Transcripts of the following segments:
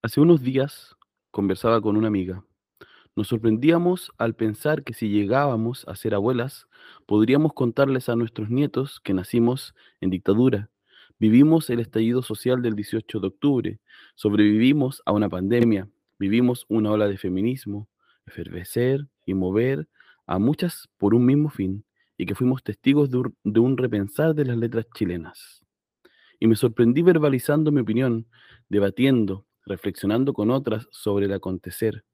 Hace unos días conversaba con una amiga. Nos sorprendíamos al pensar que si llegábamos a ser abuelas, podríamos contarles a nuestros nietos que nacimos en dictadura, vivimos el estallido social del 18 de octubre, sobrevivimos a una pandemia, vivimos una ola de feminismo, efervecer y mover a muchas por un mismo fin, y que fuimos testigos de un, de un repensar de las letras chilenas. Y me sorprendí verbalizando mi opinión, debatiendo, reflexionando con otras sobre el acontecer,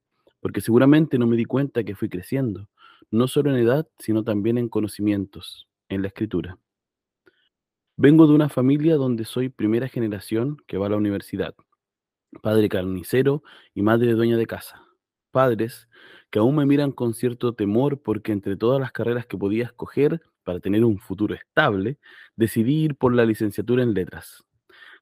porque seguramente no me di cuenta que fui creciendo, no solo en edad, sino también en conocimientos, en la escritura. Vengo de una familia donde soy primera generación que va a la universidad, padre carnicero y madre dueña de casa. Padres que aún me miran con cierto temor porque entre todas las carreras que podía escoger para tener un futuro estable, decidí ir por la licenciatura en letras.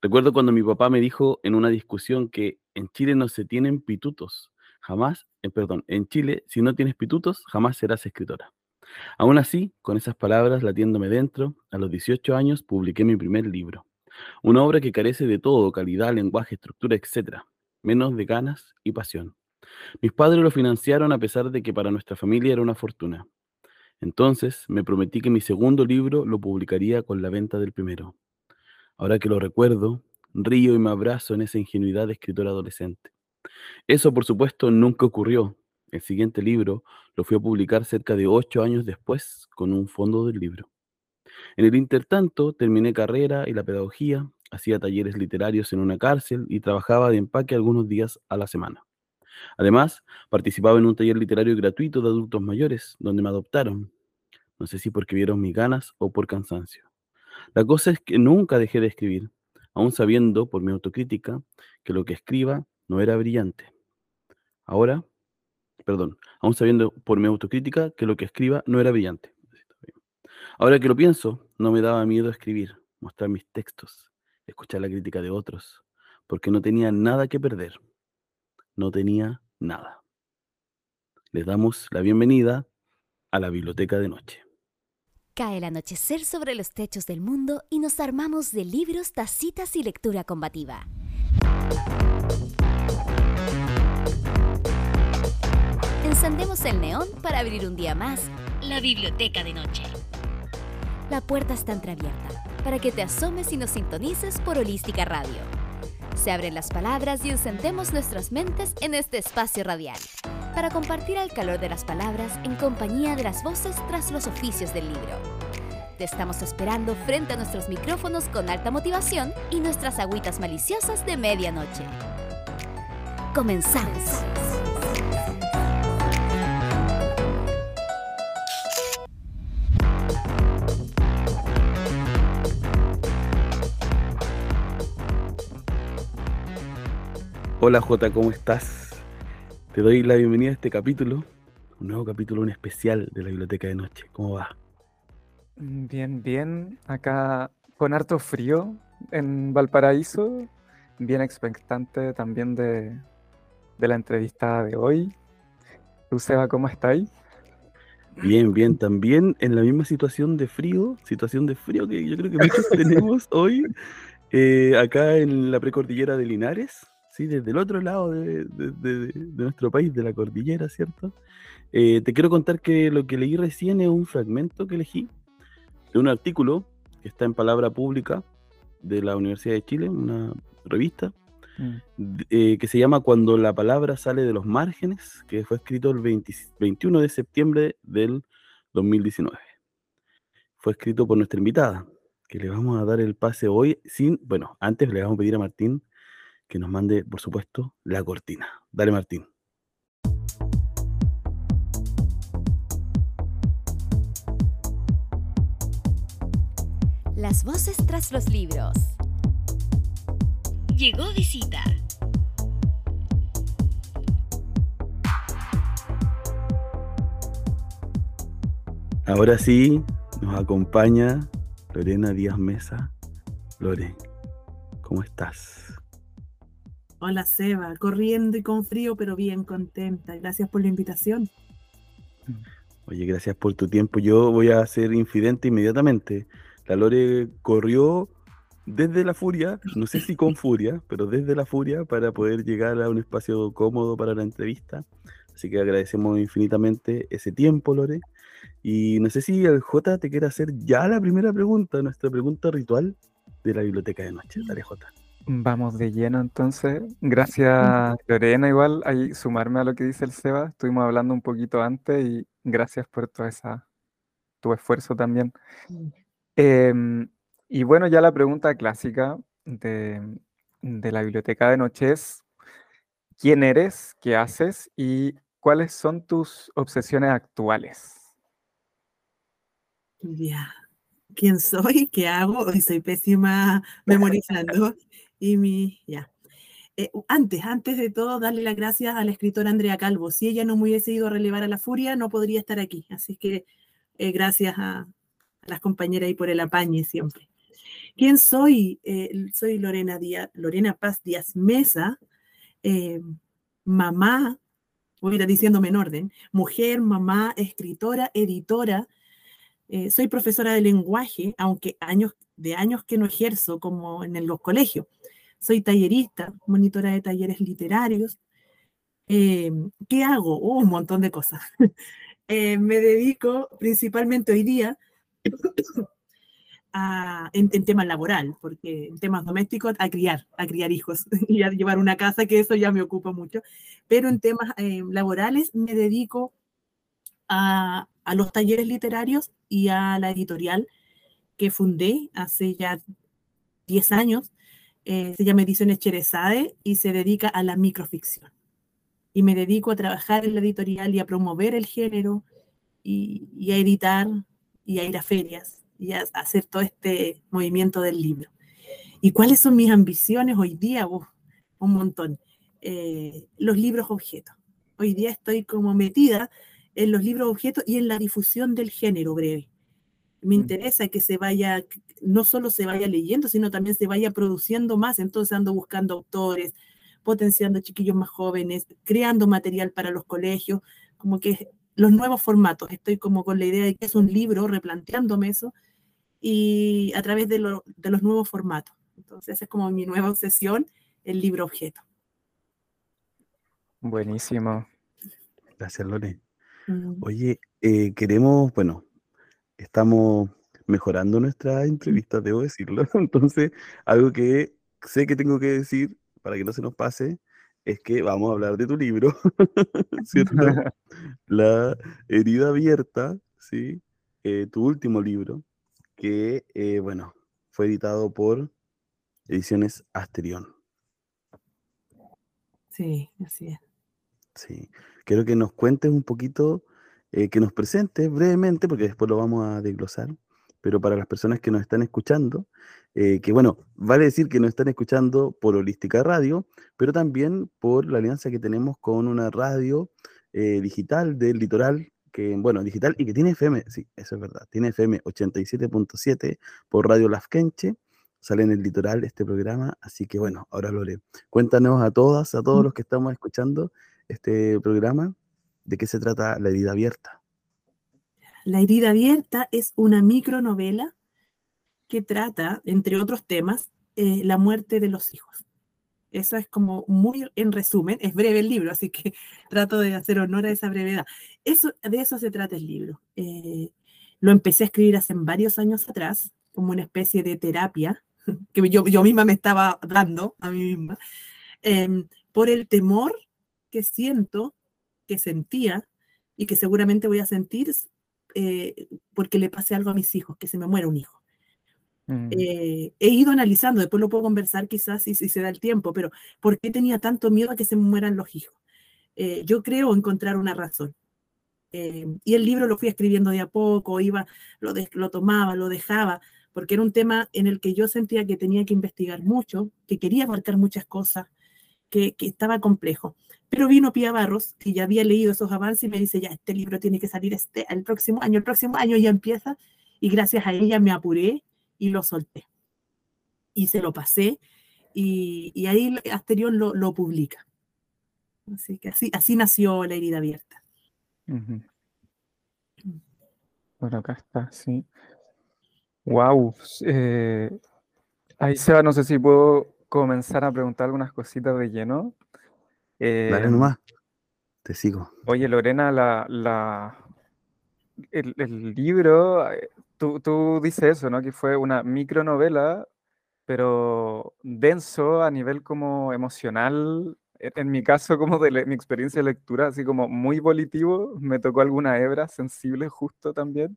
Recuerdo cuando mi papá me dijo en una discusión que en Chile no se tienen pitutos, jamás, eh, perdón, en Chile si no tienes pitutos, jamás serás escritora. Aún así, con esas palabras latiéndome dentro, a los 18 años publiqué mi primer libro. Una obra que carece de todo, calidad, lenguaje, estructura, etc., menos de ganas y pasión. Mis padres lo financiaron a pesar de que para nuestra familia era una fortuna. Entonces me prometí que mi segundo libro lo publicaría con la venta del primero. Ahora que lo recuerdo, río y me abrazo en esa ingenuidad de escritor adolescente. Eso, por supuesto, nunca ocurrió. El siguiente libro lo fui a publicar cerca de ocho años después con un fondo del libro. En el intertanto, terminé carrera y la pedagogía, hacía talleres literarios en una cárcel y trabajaba de empaque algunos días a la semana. Además, participaba en un taller literario gratuito de adultos mayores, donde me adoptaron. No sé si porque vieron mis ganas o por cansancio. La cosa es que nunca dejé de escribir, aún sabiendo por mi autocrítica que lo que escriba no era brillante. Ahora, perdón, aún sabiendo por mi autocrítica que lo que escriba no era brillante. Ahora que lo pienso, no me daba miedo escribir, mostrar mis textos, escuchar la crítica de otros, porque no tenía nada que perder. No tenía nada. Les damos la bienvenida a la biblioteca de noche. Cae el anochecer sobre los techos del mundo y nos armamos de libros, tacitas y lectura combativa. Encendemos el neón para abrir un día más la biblioteca de noche. La puerta está entreabierta para que te asomes y nos sintonices por Holística Radio. Se abren las palabras y encendemos nuestras mentes en este espacio radial para compartir el calor de las palabras en compañía de las voces tras los oficios del libro. Te estamos esperando frente a nuestros micrófonos con alta motivación y nuestras agüitas maliciosas de medianoche. Comenzamos. Hola Jota, ¿cómo estás? Te doy la bienvenida a este capítulo, un nuevo capítulo, un especial de la biblioteca de noche. ¿Cómo va? Bien, bien. Acá con harto frío en Valparaíso. Bien expectante también de, de la entrevista de hoy. ¿Tú, Seba, cómo estáis? Bien, bien. También en la misma situación de frío, situación de frío que yo creo que muchos tenemos hoy, eh, acá en la precordillera de Linares, ¿sí? desde el otro lado de, de- de- de nuestro país, de la cordillera, ¿cierto? Eh, te quiero contar que lo que leí recién es un fragmento que elegí de un artículo que está en Palabra Pública de la Universidad de Chile, una revista, Mm. eh, que se llama Cuando la palabra sale de los márgenes, que fue escrito el 20 21 de septiembre del 2019. Fue escrito por nuestra invitada, que le vamos a dar el pase hoy sin, bueno, antes le vamos a pedir a Martín que nos mande, por supuesto, la cortina. Dale, Martín. Las voces tras los libros. Llegó visita. Ahora sí, nos acompaña Lorena Díaz Mesa. Lore, ¿cómo estás? Hola Seba, corriendo y con frío, pero bien contenta. Gracias por la invitación. Oye, gracias por tu tiempo. Yo voy a ser infidente inmediatamente. La Lore corrió desde la furia, no sé si con furia, pero desde la furia para poder llegar a un espacio cómodo para la entrevista. Así que agradecemos infinitamente ese tiempo, Lore. Y no sé si el J te quiere hacer ya la primera pregunta, nuestra pregunta ritual de la biblioteca de noche. Dale, J. Vamos de lleno entonces. Gracias Lorena, igual, ahí sumarme a lo que dice el Seba. Estuvimos hablando un poquito antes y gracias por todo esa, tu esfuerzo también. Em, y bueno, ya la pregunta clásica de, de la biblioteca de noche es, ¿quién eres? ¿Qué haces? ¿Y cuáles son tus obsesiones actuales? Ya. ¿Quién soy? ¿Qué hago? Soy pésima memorizando. Y mi, ya. Eh, antes, antes de todo, darle las gracias a la escritora Andrea Calvo. Si ella no me hubiese ido a relevar a la furia, no podría estar aquí. Así que eh, gracias a, las compañeras y por el apañe siempre. ¿Quién soy? Eh, soy Lorena, Díaz, Lorena Paz Díaz Mesa, mamá, voy a ir diciéndome en orden, mujer, mamá, escritora, editora. soy profesora de lenguaje, aunque años, de años que no ejerzo como en los colegios. Soy tallerista, monitora de talleres literarios. Eh, ¿Qué hago? Oh, un montón de cosas. Eh, me dedico principalmente hoy día a, en, temas laboral, porque en temas domésticos a criar, a criar hijos y a llevar una casa, que eso ya me ocupa mucho. Pero en temas eh, laborales me dedico a, a los talleres literarios y a la editorial que fundé hace ya 10 años, eh, se llama Ediciones Cherezade y se dedica a la microficción. Y me dedico a trabajar en la editorial y a promover el género y, a editar y a ir a ferias y a, hacer todo este movimiento del libro. ¿Y cuáles son mis ambiciones hoy día? un montón. Eh, los libros objetos. Hoy día estoy como metida en los libros objetos y en la difusión del género breve. Me mm. interesa que se vaya no solo se vaya leyendo, sino también se vaya produciendo más. Entonces ando buscando autores, potenciando chiquillos más jóvenes, creando material para los colegios, como que los nuevos formatos. Estoy como con la idea de que es un libro, replanteándome eso, y a través de, los nuevos formatos. Entonces es como mi nueva obsesión, el libro objeto. Buenísimo. Gracias, Lore. Mm. Oye, eh, queremos, bueno, estamos mejorando nuestra entrevista, debo decirlo. Entonces, algo que sé que tengo que decir para que no se nos pase es que vamos a hablar de tu libro, ¿cierto? La herida abierta, ¿sí? Eh, tu último libro, que, eh, bueno, fue editado por Ediciones Asterión. Sí, así es. Sí, quiero que nos cuentes un poquito, eh, que nos presentes brevemente, porque después lo vamos a desglosar, pero para las personas que nos están escuchando, eh, que bueno, vale decir que nos están escuchando por Holística Radio, pero también por la alianza que tenemos con una radio eh, digital del litoral, que bueno, digital y que tiene FM, sí, eso es verdad, tiene FM 87.7 por Radio Lafkenche, sale en el litoral este programa, así que bueno, ahora Lore, cuéntanos a todas, a todos los que estamos escuchando este programa, de qué se trata la herida abierta. La herida abierta es una micronovela que trata, entre otros temas, eh, la muerte de los hijos. Eso es como muy en resumen, es breve el libro, así que trato de hacer honor a esa brevedad. Eso, de eso se trata el libro. Eh, lo empecé a escribir hace varios años atrás, como una especie de terapia que yo, yo misma me estaba dando a mí misma, em, por el temor que siento, que sentía y que seguramente voy a sentir eh, porque le pase algo a mis hijos, que se me muera un hijo. Mm. Eh, he ido analizando, después lo puedo conversar quizás si, si, se da el tiempo, pero ¿por qué tenía tanto miedo a que se me mueran los hijos? Eh, yo creo encontrar una razón. y el libro lo fui escribiendo de a poco, iba, lo, lo tomaba, lo dejaba, porque era un tema en el que yo sentía que tenía que investigar mucho, que quería abarcar muchas cosas, que, que estaba complejo. Pero vino Pía Barros, que ya había leído esos avances y me dice, ya, este libro tiene que salir este, el próximo año, el próximo año ya empieza. Y gracias a ella me apuré y lo solté. Y se lo pasé y, ahí Asterión lo, lo, publica. Así que así, así nació La herida abierta. Bueno, acá está, sí. Wow. Eh, Ahí Seba, no sé si puedo comenzar a preguntar algunas cositas de lleno. Dale Em, nomás, te sigo. oye, Lorena, la, la, el, el libro, eh, tú, tú dices eso, ¿no? Que fue una micronovela, pero denso a nivel como emocional. En, en mi caso, como de le- mi experiencia de lectura, así como muy volitivo, me tocó alguna hebra sensible justo también.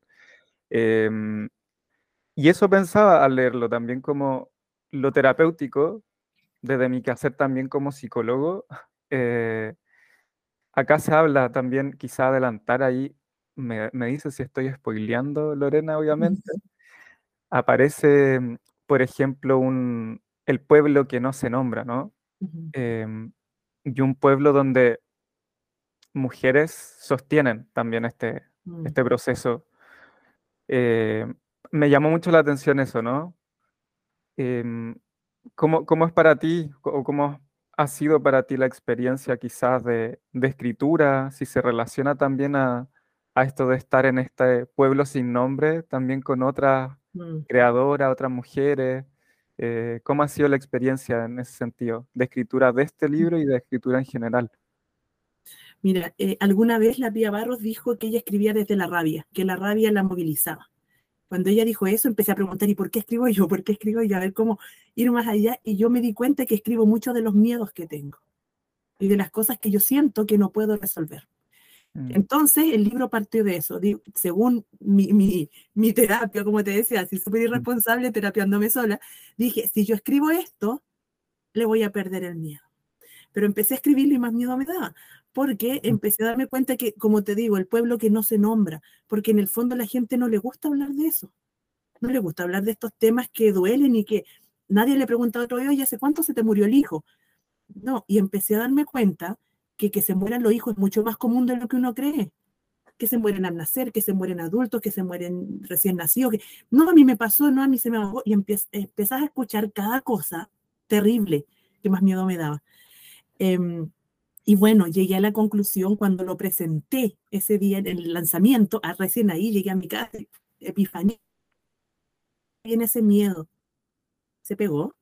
Em, y eso pensaba al leerlo también como lo terapéutico, desde mi quehacer también como psicólogo. Eh, acá se habla también, quizá adelantar ahí, me, me dice si estoy spoileando, Lorena, obviamente. Aparece, mm, por ejemplo, un, el pueblo que no se nombra, ¿no? Em, y un pueblo donde mujeres sostienen también este, Mm. este proceso. Eh, me llamó mucho la atención eso, ¿no? Em, ¿cómo, cómo es para ti o cómo ha sido para ti la experiencia quizás de, de escritura? Si se relaciona también a, a esto de estar en este pueblo sin nombre, también con otras Mm. creadoras, otras mujeres. Eh, ¿cómo ha sido la experiencia en ese sentido, de escritura de este libro y de escritura en general? Mira, eh, alguna vez la Pía Barros dijo que ella escribía desde la rabia, que la rabia la movilizaba. Cuando ella dijo eso, empecé a preguntar, ¿y por qué escribo yo? ¿Por qué escribo yo? A ver cómo ir más allá. Y yo me di cuenta que escribo mucho de los miedos que tengo y de las cosas que yo siento que no puedo resolver. Mm, Entonces, el libro partió de eso. Según mi, mi, mi terapia, como te decía, así súper irresponsable, terapiándome sola, dije, si yo escribo esto, le voy a perder el miedo. Pero empecé a escribirlo y más miedo me daba, porque empecé a darme cuenta que, como te digo, el pueblo que no se nombra, porque en el fondo a la gente no le gusta hablar de eso. No le gusta hablar de estos temas que duelen y que nadie le pregunta a otro, oye, ¿hace cuánto se te murió el hijo? No, y empecé a darme cuenta que que se mueran los hijos es mucho más común de lo que uno cree. Que se mueren al nacer, que se mueren adultos, que se mueren recién nacidos. Que... No, a mí me pasó, no, a mí se me ahogó. Y empezás a escuchar cada cosa terrible que más miedo me daba. Em, y bueno, llegué a la conclusión cuando lo presenté ese día en el lanzamiento, a recién ahí llegué a mi casa, epifanía, viene ese miedo. ¿Se pegó?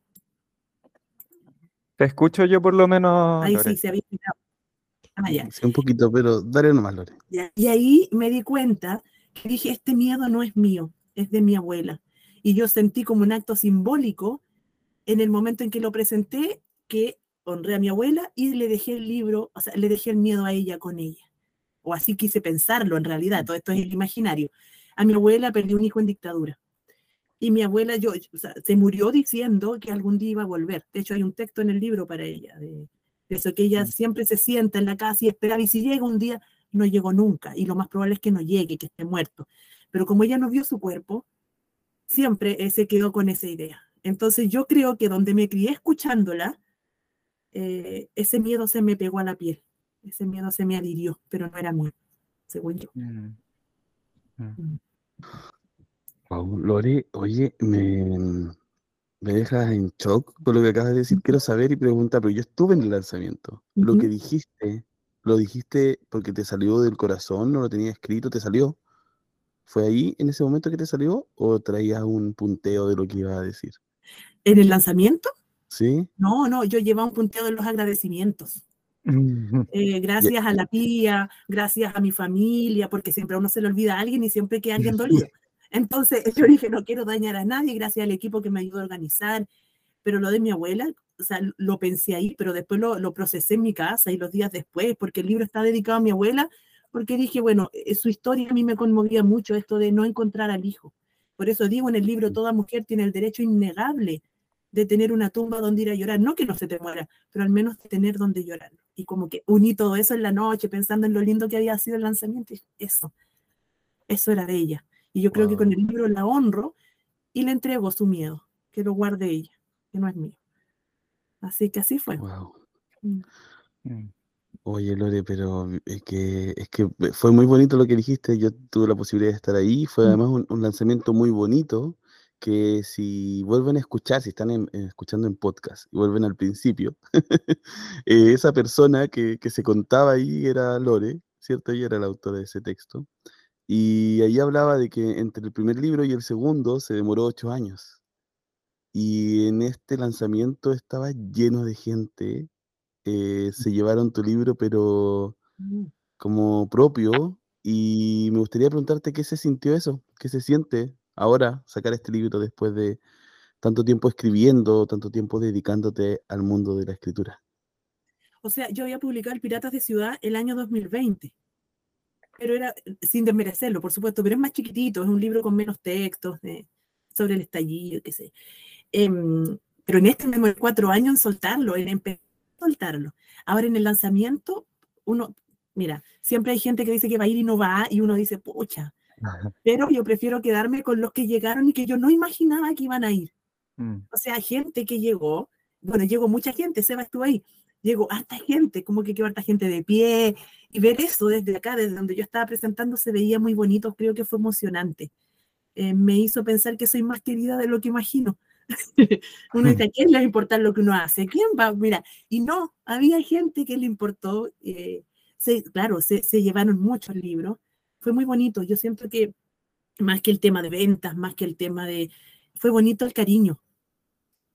Te escucho yo por lo menos, Ahí Lore. sí, se había pegado. Ah, ya. Sí, un poquito, pero dale nomás, Lore. Ya, Y ahí me di cuenta que dije, este miedo no es mío, es de mi abuela. Y yo sentí como un acto simbólico en el momento en que lo presenté, que honré a mi abuela y le dejé el libro, o sea, le dejé el miedo a ella con ella. O así quise pensarlo en realidad, todo esto es el imaginario. A mi abuela perdió un hijo en dictadura. Y mi abuela yo, o sea, se murió diciendo que algún día iba a volver. De hecho, hay un texto en el libro para ella, de, de eso que ella Mm. siempre se sienta en la casa y esperaba, y si llega un día, no llegó nunca, y lo más probable es que no llegue, que esté muerto. Pero como ella no vio su cuerpo, siempre eh, se quedó con esa idea. Entonces yo creo que donde me crié escuchándola, eh, ese miedo se me pegó a la piel, ese miedo se me adhirió, pero no era mío, según yo. Mm, mm. Wow, Lore, oye, me, me dejas en shock por lo que acabas de decir. Quiero saber y preguntar, pero yo estuve en el lanzamiento. Lo que dijiste, ¿lo dijiste porque te salió del corazón? ¿No lo tenías escrito? ¿Te salió? ¿Fue ahí en ese momento que te salió? ¿O traías un punteo de lo que ibas a decir? En el lanzamiento, ¿Sí? no, no, yo llevaba un punteo de los agradecimientos. Eh, gracias a la pía, gracias a mi familia, porque siempre a uno se le olvida a alguien y siempre queda alguien dolido. Entonces yo dije, no quiero dañar a nadie, gracias al equipo que me ayudó a organizar, pero lo de mi abuela, o sea, lo pensé ahí, pero después lo, lo procesé en mi casa y los días después, porque el libro está dedicado a mi abuela, porque dije, bueno, eh, su historia a mí me conmovía mucho, esto de no encontrar al hijo. Por eso digo en el libro, toda mujer tiene el derecho innegable de tener una tumba donde ir a llorar, no que no se te muera, pero al menos tener donde llorar. Y como que uní todo eso en la noche, pensando en lo lindo que había sido el lanzamiento, y eso, eso era de ella. Y yo creo que con Wow. el libro la honro y le entrego su miedo, que lo guarde ella, que no es mío. Así que así fue. Wow. Mm. mm. Oye, Lore, pero es que, es que fue muy bonito lo que dijiste. Yo tuve la posibilidad de estar ahí. Fue Mm. además un, un lanzamiento muy bonito que si vuelven a escuchar, si están en- eh, escuchando en podcast y vuelven al principio, eh, esa persona que, que se contaba ahí era Lore, ¿cierto? Ella era la autora de ese texto. Y ahí hablaba de que entre el primer libro y el segundo se demoró ocho años. y en este lanzamiento estaba lleno de gente. eh, se llevaron tu libro, pero como propio. Y me gustaría preguntarte qué se sintió eso, qué se siente ahora sacar este libro después de tanto tiempo escribiendo, tanto tiempo dedicándote al mundo de la escritura. O sea, yo había publicado El Piratas de Ciudad el año 2020, pero era sin desmerecerlo, por supuesto, pero es más chiquitito, es un libro con menos textos de- sobre el estallido, qué sé. Em, pero en este demoré cuatro años en soltarlo, en empezar a soltarlo. Ahora en el lanzamiento, uno, mira, siempre hay gente que dice que va a ir y no va, y uno dice, pucha, pero yo prefiero quedarme con los que llegaron y que yo no imaginaba que iban a ir. Mm, O sea, gente que llegó, bueno, llegó mucha gente, Seba estuvo ahí, llegó harta gente, como que quedó harta gente de pie, y ver eso desde acá, desde donde yo estaba presentando, se veía muy bonito, creo que fue emocionante. Eh, me hizo pensar que soy más querida de lo que imagino. uno dice, ¿a quién le va a importar lo que uno hace? ¿Quién va? Mira, y no, había gente que le importó, eh, se, claro, se, se llevaron muchos libros, fue muy bonito, yo siento que más que el tema de ventas, más que el tema de... Fue bonito el cariño,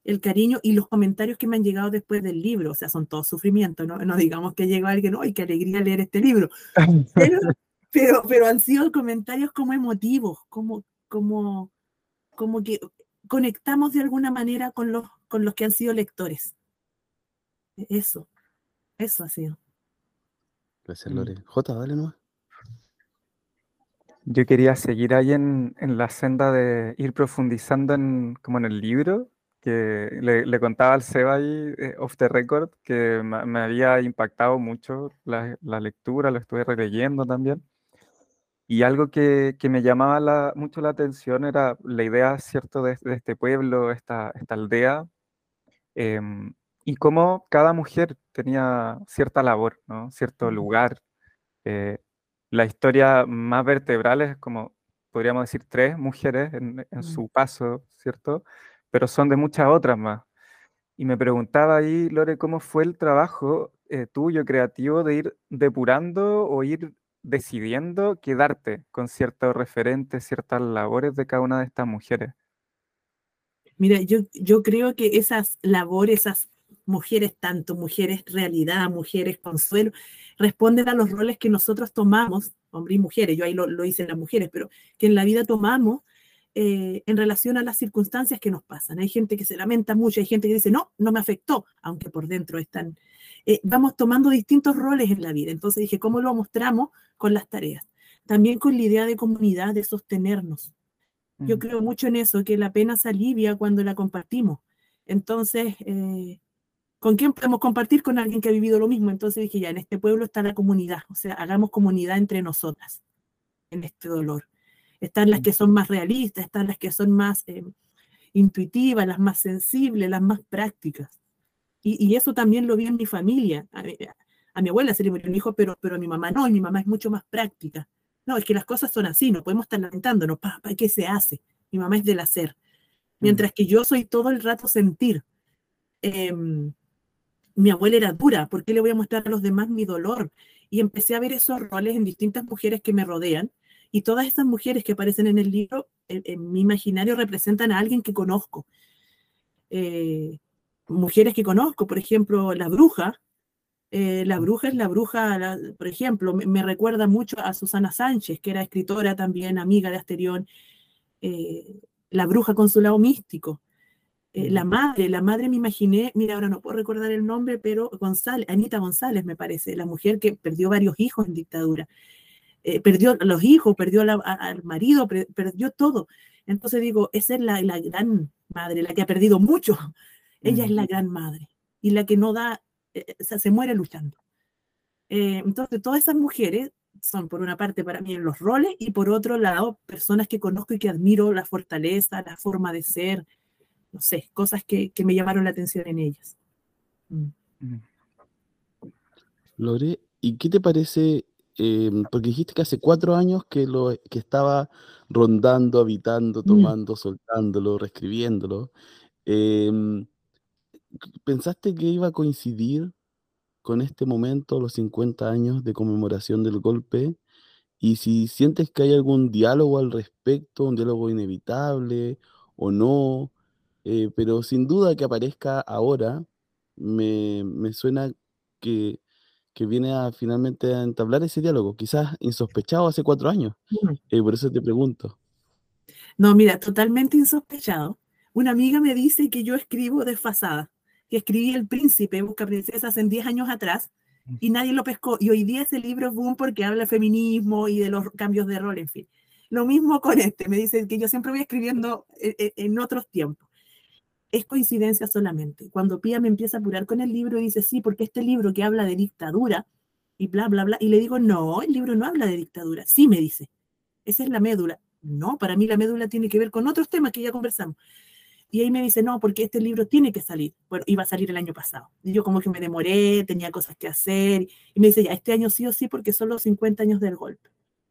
el cariño y los comentarios que me han llegado después del libro, o sea, son todos sufrimientos, no, no digamos que llegó alguien, ¡ay, qué alegría leer este libro! Pero, pero, pero han sido comentarios como emotivos, como, como, como que conectamos de alguna manera con los, con los que han sido lectores. Eso, eso ha sido. Gracias, Mm. Lore. Jota, dale nomás. Yo quería seguir ahí en, en la senda de ir profundizando en, como en el libro, que le, le contaba al Seba ahí, eh, off the record, que me, me había impactado mucho la, la lectura, lo estuve releyendo también. Y algo que, que me llamaba la- mucho la atención era la idea, ¿cierto?, de, de este pueblo, esta, esta aldea, em, y cómo cada mujer tenía cierta labor, ¿no? Cierto lugar. eh, la historia más vertebral es como, podríamos decir, tres mujeres en, en Mm. su paso, ¿cierto? Pero son de muchas otras más. Y me preguntaba ahí, Lore, ¿cómo fue el trabajo eh, tuyo creativo de ir depurando o ir decidiendo quedarte con ciertos referentes, ciertas labores de cada una de estas mujeres? Mira, yo, yo creo que esas labores, esas mujeres, tanto mujeres realidad, mujeres consuelo, responden a los roles que nosotros tomamos, hombres y mujeres, yo ahí lo, lo hice en las mujeres, pero que en la vida tomamos eh, en relación a las circunstancias que nos pasan. Hay gente que se lamenta mucho, hay gente que dice, no, no me afectó, aunque por dentro están. eh, vamos tomando distintos roles en la vida. Entonces dije, ¿cómo lo mostramos con las tareas? También con la idea de comunidad, de sostenernos. Yo Mm, creo mucho en eso, que la pena se alivia cuando la compartimos. Entonces, eh, ¿con quién podemos compartir? Con alguien que ha vivido lo mismo. Entonces dije, ya, en este pueblo está la comunidad, o sea, hagamos comunidad entre nosotras en este dolor. Están las que son más realistas, están las que son más eh, intuitivas, las más sensibles, las más prácticas. Y, y eso también lo vi en mi familia. A, mi- a mi abuela se le murió un hijo, pero, pero a mi mamá no, y mi mamá es mucho más práctica. No, es que las cosas son así, no podemos estar lamentándonos, pa, pa, ¿qué se hace? Mi mamá es del hacer. mm, Mientras que yo soy todo el rato sentir. Em, mi abuela era dura, ¿por qué le voy a mostrar a los demás mi dolor? Y empecé a ver esos roles en distintas mujeres que me rodean, y todas esas mujeres que aparecen en el libro, en, mi imaginario representan a alguien que conozco. Eh, mujeres que conozco, por ejemplo, la bruja. eh, la bruja es la bruja, por ejemplo, me, me recuerda mucho a Susana Sánchez, que era escritora también, amiga de Asterión, eh, la bruja con su lado místico. Eh, la madre, la madre me imaginé, mira, ahora no puedo recordar el nombre, pero González, Anita González me parece, la mujer que perdió varios hijos en dictadura. Eh, perdió a los hijos, perdió la- a- al marido, per- perdió todo. Entonces digo, esa es la, la gran madre, la que ha perdido mucho. Ella es la gran madre y la que no da, eh, o sea, se muere luchando. Eh, entonces, todas esas mujeres son, por una parte, para mí los roles y por otro lado, personas que conozco y que admiro la fortaleza, la forma de ser, no sé, cosas que, que me llamaron la atención en ellas. Mm. mm. Lore, ¿y qué te parece? em, porque dijiste que hace cuatro años que, lo, que estaba rondando, habitando, Mm. tomando, soltándolo, reescribiéndolo. em, ¿pensaste que iba a coincidir con este momento, los 50 años de conmemoración del golpe? Y si sientes que hay algún diálogo al respecto, un diálogo inevitable o no, eh, pero sin duda que aparezca ahora, me, me suena que, que viene a finalmente a entablar ese diálogo, quizás insospechado hace cuatro años. Mm. Eh, por eso te pregunto. No, mira, totalmente insospechado. Una amiga me dice que yo escribo desfasada, que escribí El Príncipe, Busca Princesas en 10 años atrás, y nadie lo pescó. Y hoy día ese libro es boom porque habla de feminismo y de los cambios de rol, en fin. Lo mismo con este, me dice que yo siempre voy escribiendo en, en otros tiempos. Es coincidencia solamente. Cuando Pía me empieza a apurar con el libro, dice, sí, porque este libro que habla de dictadura y bla, bla, bla, y le digo, no, el libro no habla de dictadura. Sí, me dice, esa es la médula. No, para mí la médula tiene que ver con otros temas que ya conversamos. Y ahí me dice, no, porque este libro tiene que salir. Bueno, iba a salir el año pasado. Y yo como que me demoré, tenía cosas que hacer. Y me dice, ya, este año sí o sí, porque son los 50 años del golpe.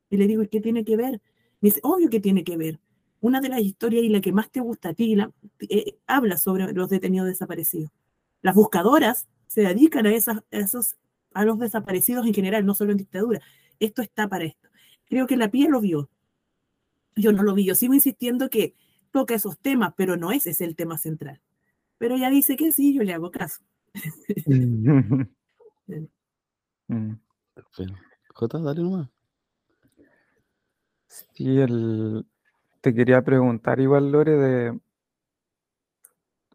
Y le digo, ¿y qué tiene que ver? Me dice, obvio que tiene que ver. Una de las historias y la que más te gusta a ti, la, eh, habla sobre los detenidos desaparecidos. Las buscadoras se dedican a, esas, a, esos, a los desaparecidos en general, no solo en dictadura. Esto está para esto. Creo que la piel lo vio. Yo no lo vi. Yo sigo insistiendo que toca esos temas, pero no ese es el tema central. Pero ella dice que sí, yo le hago caso. J, dale nomás. Sí, el... te quería preguntar igual, Lore, de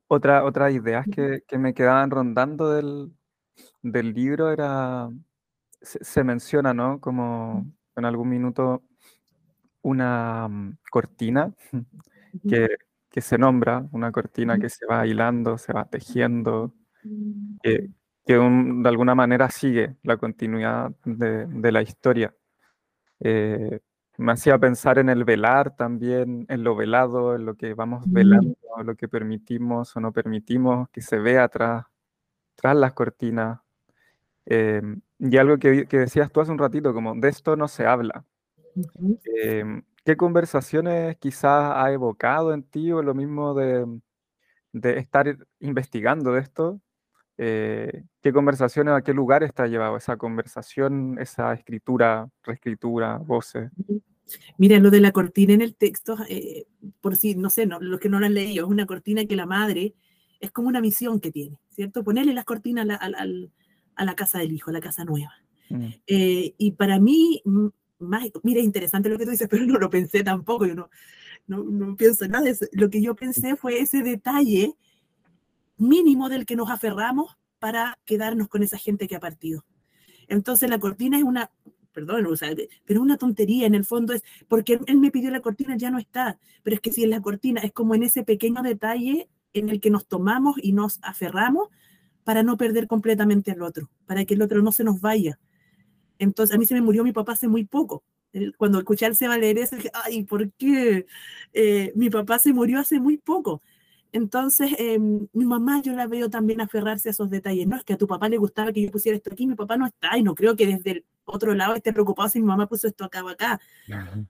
otra, otras ideas que, que, me quedaban rondando del, del libro era, se, se, menciona, ¿no? Como en algún minuto una um, cortina que, que, se nombra, una cortina que se va hilando, se va tejiendo, que, que un, de alguna manera sigue la continuidad de, de la historia. Eh, me hacía pensar en el velar también, en lo velado, en lo que vamos velando, lo que permitimos o no permitimos que se vea tras, tras las cortinas. Eh, y algo que, que, decías tú hace un ratito, como de esto no se habla. Eh, ¿Qué conversaciones quizás ha evocado en ti o lo mismo de, de estar investigando de esto? Eh, ¿Qué conversaciones, a qué lugares te ha llevado esa conversación, esa escritura, reescritura, voces? Mira, lo de la cortina en el texto, eh, por si, no sé, no, los que no lo han leído, es una cortina que la madre es como una misión que tiene, ¿cierto? Ponerle las cortinas a la, a, a la casa del hijo, a la casa nueva. Mm. Eh, y para mí, más, mira, es interesante lo que tú dices, pero no lo pensé tampoco, yo no, no, no pienso nada de eso. Lo que yo pensé fue ese detalle mínimo del que nos aferramos para quedarnos con esa gente que ha partido. Entonces la cortina es una, perdón, o sea, pero una tontería en el fondo es, porque él me pidió la cortina, ya no está, pero es que si en la cortina es como en ese pequeño detalle en el que nos tomamos y nos aferramos para no perder completamente al otro, para que el otro no se nos vaya. Entonces, a mí se me murió mi papá hace muy poco. Cuando escuché al Seba leer eso, dije, ay, ¿por qué? Eh, mi papá se murió hace muy poco. Entonces, eh, mi mamá yo la veo también aferrarse a esos detalles. No es que a tu papá le gustaba que yo pusiera esto aquí, mi papá no está y no creo que desde el otro lado esté preocupado si mi mamá puso esto acá o acá.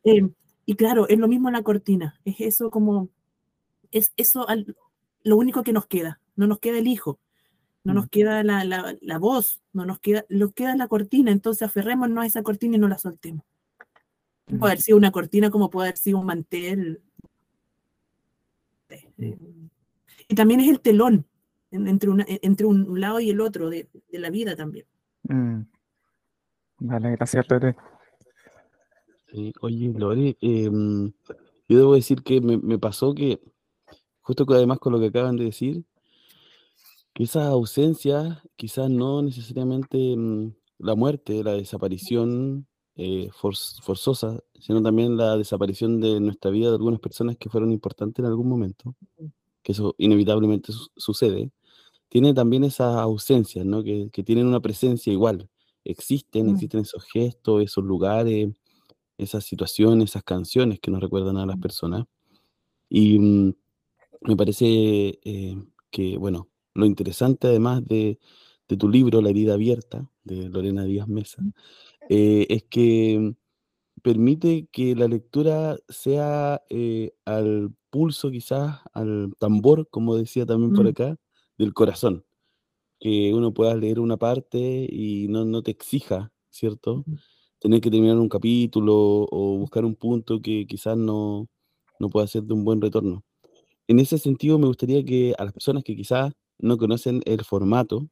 Eh, y claro, es lo mismo la cortina. Es eso como, es eso al, lo único que nos queda. No nos queda el hijo, no nos queda la, la, la voz, no nos queda, nos queda la cortina. Entonces aferrémonos a esa cortina y no la soltemos. Puede haber sido una cortina como puede haber sido un mantel. Eh, y también es el telón entre, una, entre un lado y el otro de, de la vida también. Mm. Vale, gracias, Lore. Sí, oye, Lore, eh, yo debo decir que me, me, pasó que, justo además con lo que acaban de decir, que esas ausencias, quizás no necesariamente mmm, la muerte, la desaparición eh, for, forzosa, sino también la desaparición de nuestra vida de algunas personas que fueron importantes en algún momento, que eso inevitablemente su sucede, tiene también esas ausencias, ¿no? que, que tienen una presencia igual existen, existen esos gestos, esos lugares, esas situaciones, esas canciones que nos recuerdan a las personas. Y mmm, me parece eh, que, bueno, lo interesante además de, de, tu libro, La herida abierta, de Lorena Díaz Mesa, eh, es que permite que la lectura sea eh, al pulso quizás, al tambor, como decía también por acá, del corazón que uno pueda leer una parte y no, no te exija, ¿cierto? Tener que terminar un capítulo o buscar un punto que quizás no, no pueda ser de un buen retorno. en ese sentido me gustaría que a las personas que quizás no conocen el formato,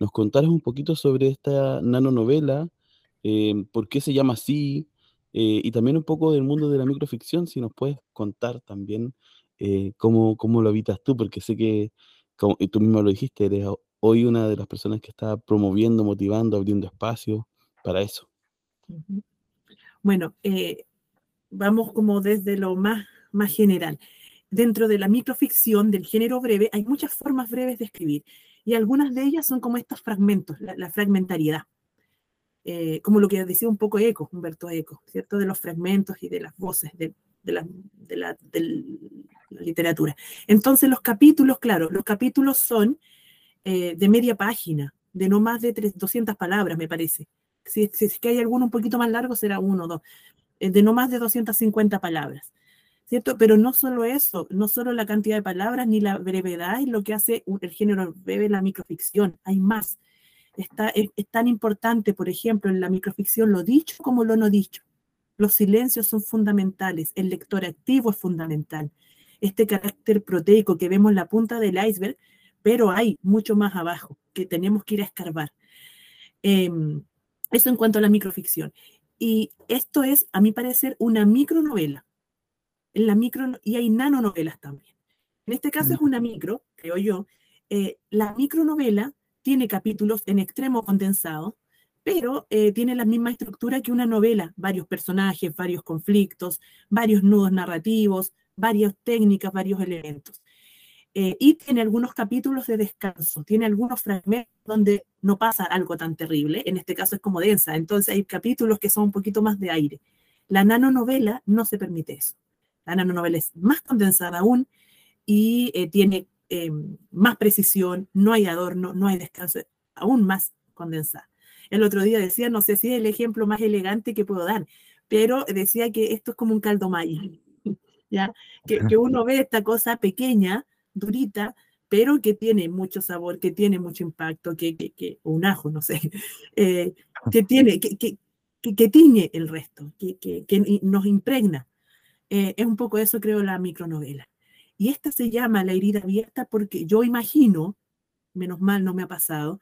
nos contaras un poquito sobre esta nanonovela, eh, por qué se llama así, eh, y también un poco del mundo de la microficción, si nos puedes contar también eh, cómo, cómo, lo habitas tú, porque sé que, como, y tú mismo lo dijiste, eres hoy una de las personas que está promoviendo, motivando, abriendo espacios para eso. Bueno, vamos como desde lo más, más general. Dentro de la microficción del género breve hay muchas formas breves de escribir y algunas de ellas son como estos fragmentos, la, fragmentariedad. Eh, como lo que decía un poco Eco, Humberto Eco, ¿cierto? De los fragmentos y de las voces de, la, literatura. Entonces los capítulos, claro, los capítulos son eh, de media página, de no más de 200 palabras, me parece. Si, es que hay alguno un poquito más largo, será uno o dos. Eh, de no más de 250 palabras. ¿Cierto? Pero no solo eso, no solo la cantidad de palabras ni la brevedad es lo que hace el género breve la microficción, hay más. Está, es, tan importante, por ejemplo, en la microficción lo dicho como lo no dicho. Los silencios son fundamentales, el lector activo es fundamental. Este carácter proteico que vemos en la punta del iceberg, pero hay mucho más abajo que tenemos que ir a escarbar. Em, eso en cuanto a la microficción. Y esto es, a mi parecer, una micronovela. En la micro, y hay nanonovelas también. En este caso es una micro, creo yo. Eh, la micronovela tiene capítulos en extremo condensado, pero eh, tiene la misma estructura que una novela, varios personajes, varios conflictos, varios nudos narrativos, varias técnicas, varios elementos. Eh, y tiene algunos capítulos de descanso, tiene algunos fragmentos donde no pasa algo tan terrible, en este caso es como densa, entonces hay capítulos que son un poquito más de aire. La nanonovela no se permite eso. La nanonovela es más condensada aún y eh, tiene em, más precisión, no hay adorno, no hay descanso, aún más condensada. El otro día decía, no sé si es el ejemplo más elegante que puedo dar, pero decía que esto es como un caldo mayo, ¿ya? Que, que uno ve esta cosa pequeña, durita, pero que tiene mucho sabor, que tiene mucho impacto, que, que, un ajo, no sé, eh, que tiene, que, que, que, tiñe el resto, que, que, nos impregna. Eh, es un poco eso, creo, la micronovela. Y esta se llama La herida abierta porque yo imagino, menos mal no me ha pasado,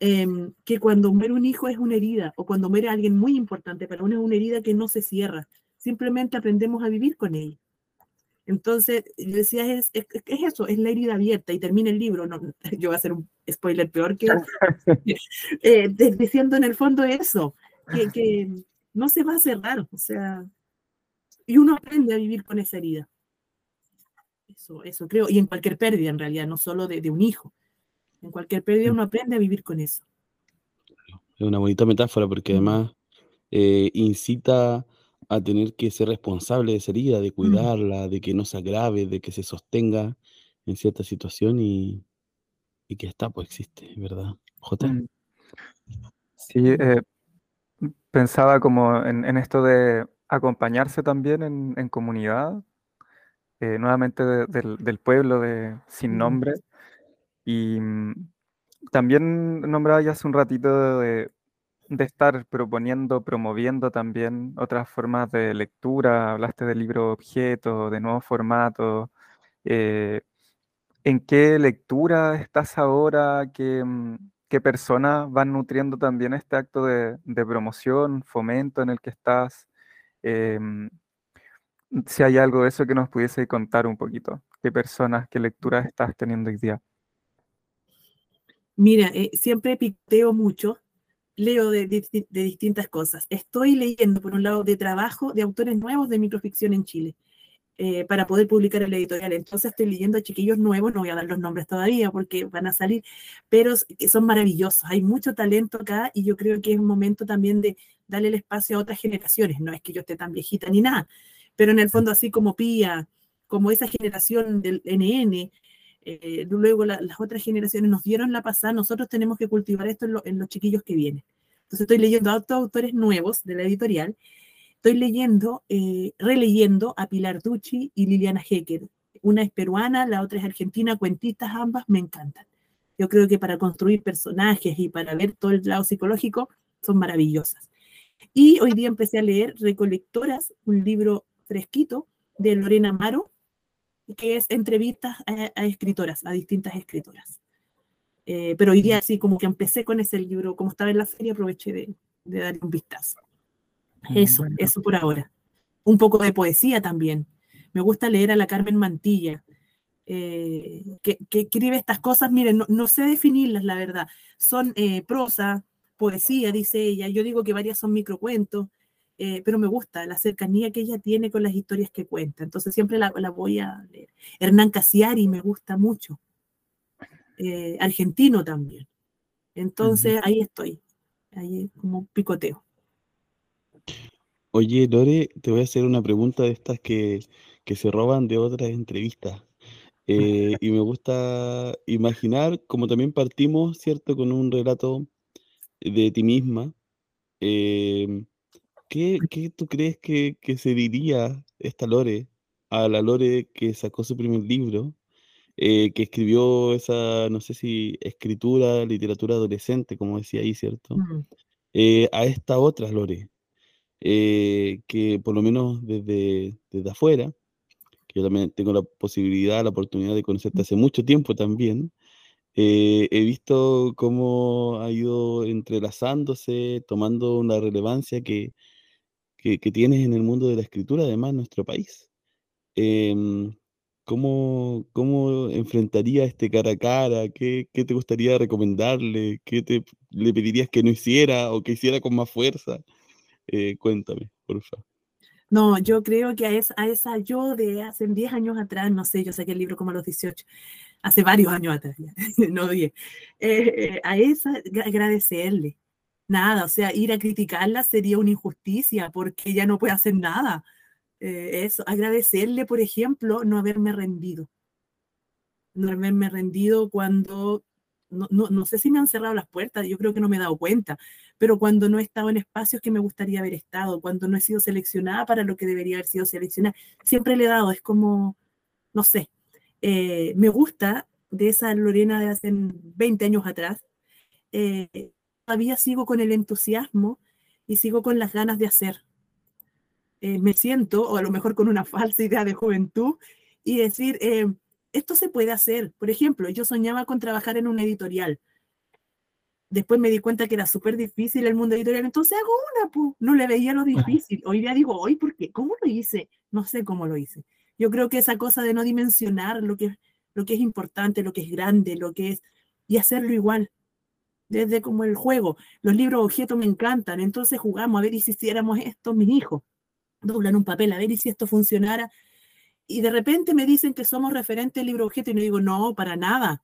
em, que cuando muere un hijo es una herida, o cuando muere alguien muy importante para uno es una herida que no se cierra. Simplemente aprendemos a vivir con ella. Entonces, yo decía, es, es, eso, es la herida abierta y termina el libro. No, yo voy a hacer un spoiler peor que eh, diciendo en el fondo eso, que, que, no se va a cerrar, o sea, y uno aprende a vivir con esa herida. Eso, eso creo, y en cualquier pérdida en realidad, no solo de, de un hijo. En cualquier pérdida uno aprende a vivir con eso. Es una bonita metáfora porque además eh, incita a tener que ser responsable de esa herida, de mm. cuidarla, de que no se agrave, de que se sostenga en cierta situación y, y que está, pues existe, ¿verdad? J. Mm. Sí, eh, pensaba como en, esto de acompañarse también en, comunidad, eh, nuevamente del, pueblo de sin mm. nombre. Y también nombraba ya hace un ratito de de estar proponiendo, promoviendo también otras formas de lectura, hablaste del libro objeto, de nuevos formatos. Eh, ¿En qué lectura estás ahora? ¿Qué, mm, personas van nutriendo también este acto de, promoción, fomento en el que estás? Em, si hay algo de eso que nos pudiese contar un poquito. ¿Qué personas, qué lecturas estás teniendo hoy día? Mira, eh, siempre picteo mucho leo de, distintas cosas. Estoy leyendo, por un lado, de trabajo de autores nuevos de microficción en Chile. Eh, para poder publicar el editorial. Entonces estoy leyendo a chiquillos nuevos, no voy a dar los nombres todavía porque van a salir, pero son maravillosos. Hay mucho talento acá y yo creo que es un momento también de darle el espacio a otras generaciones. No es que yo esté tan viejita ni nada, pero en el fondo así como Pía, como esa generación del NN, eh, luego las otras generaciones nos dieron la pasada, nosotros tenemos que cultivar esto en, los chiquillos que vienen. Entonces estoy leyendo a autores nuevos de la editorial, estoy leyendo, eh, releyendo a Pilar Ducci y Liliana Hecker. Una es peruana, la otra es argentina, cuentistas ambas, me encantan. Yo creo que para construir personajes y para ver todo el lado psicológico son maravillosas. Y hoy día empecé a leer Recolectoras, un libro fresquito de Lorena Amaro, que es entrevistas a, escritoras, a distintas escritoras. Eh, pero hoy día sí, como que empecé con ese libro, como estaba en la feria, aproveché de, de darle un vistazo. Mm, eso, eso por ahora. Un poco de poesía también. Me gusta leer a la Carmen Mantilla, eh, que, escribe estas cosas. Miren, no, sé definirlas, la verdad. Son eh, prosa, poesía, dice ella. Yo digo que varias son microcuentos, eh, pero me gusta la cercanía que ella tiene con las historias que cuenta. Entonces siempre la, voy a leer. Hernán Casiari me gusta mucho. argentino también. Entonces ahí estoy, ahí como picoteo. Oye, Lore, te voy a hacer una pregunta de estas que, se roban de otras entrevistas. Eh, y me gusta imaginar, como también partimos, ¿cierto?, con un relato de ti misma. Em, ¿qué, tú crees que, se diría esta Lore a la Lore que sacó su primer libro, eh, que escribió esa, no sé si escritura, literatura adolescente, como decía ahí, ¿cierto? Mm. Eh, a esta otra Lore, eh, que por lo menos desde, desde afuera, que yo también tengo la posibilidad, la oportunidad de conocerte hace mucho tiempo también, eh, he visto cómo ha ido entrelazándose, tomando una relevancia que, que, tienes en el mundo de la escritura, además en nuestro país. Em, ¿cómo, ¿Cómo enfrentaría este cara a cara? ¿Qué, ¿Qué, te gustaría recomendarle? ¿Qué te, le pedirías que no hiciera o que hiciera con más fuerza? Eh, cuéntame, por favor. No, yo creo que a esa, a esa yo de hace 10 años atrás, no sé, yo saqué el libro como a los 18, hace varios años atrás, no 10, eh, a esa agradecerle. Nada, o sea, ir a criticarla sería una injusticia porque ella no puede hacer nada. Eh, eso, agradecerle, por ejemplo, no haberme rendido. No haberme rendido cuando no, no, no, sé si me han cerrado las puertas, yo creo que no me he dado cuenta, pero cuando no he estado en espacios que me gustaría haber estado, cuando no he sido seleccionada para lo que debería haber sido seleccionada, siempre le he dado, es como, no sé, eh, me gusta de esa Lorena de hace 20 años atrás, eh, todavía sigo con el entusiasmo y sigo con las ganas de hacer. Eh, me siento, o a lo mejor con una falsa idea de juventud, y decir, esto se puede hacer. Por ejemplo, yo soñaba con trabajar en una editorial. Después me di cuenta que era súper difícil el mundo editorial, entonces hago una, pues. no le veía lo difícil. Hoy día digo, hoy, ¿por qué? ¿Cómo lo hice? No sé cómo lo hice. Yo creo que esa cosa de no dimensionar lo que, lo que es importante, lo que es grande, lo que es, y hacerlo igual. Desde como el juego. Los libros objetos me encantan, entonces jugamos a ver y si hiciéramos esto, mis hijos. Doblan un papel, a ver si esto funcionara y de repente me dicen que somos referentes libro objeto y no digo, no, para nada.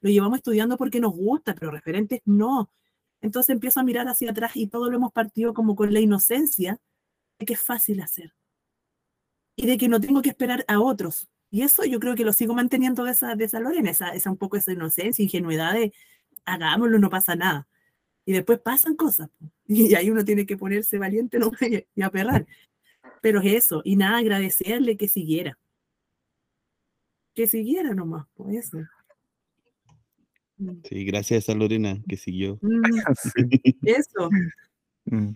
Lo llevamos estudiando porque nos gusta, pero referentes no. Entonces empiezo a mirar hacia atrás y todo lo hemos partido como con la inocencia de que es fácil hacer. Y de que no tengo que esperar a otros. Y eso yo creo que lo sigo manteniendo de esa, de esa Lorena, esa un poco esa inocencia, ingenuidad de hagámoslo, no pasa nada. Y después pasan cosas. Y ahí uno tiene que ponerse valiente ¿no? y aperrar. Pero es eso, y nada, agradecerle que siguiera que siguiera nomás, por eso. Mm. Sí, gracias a Lorena que siguió. Mm, eso. Mm.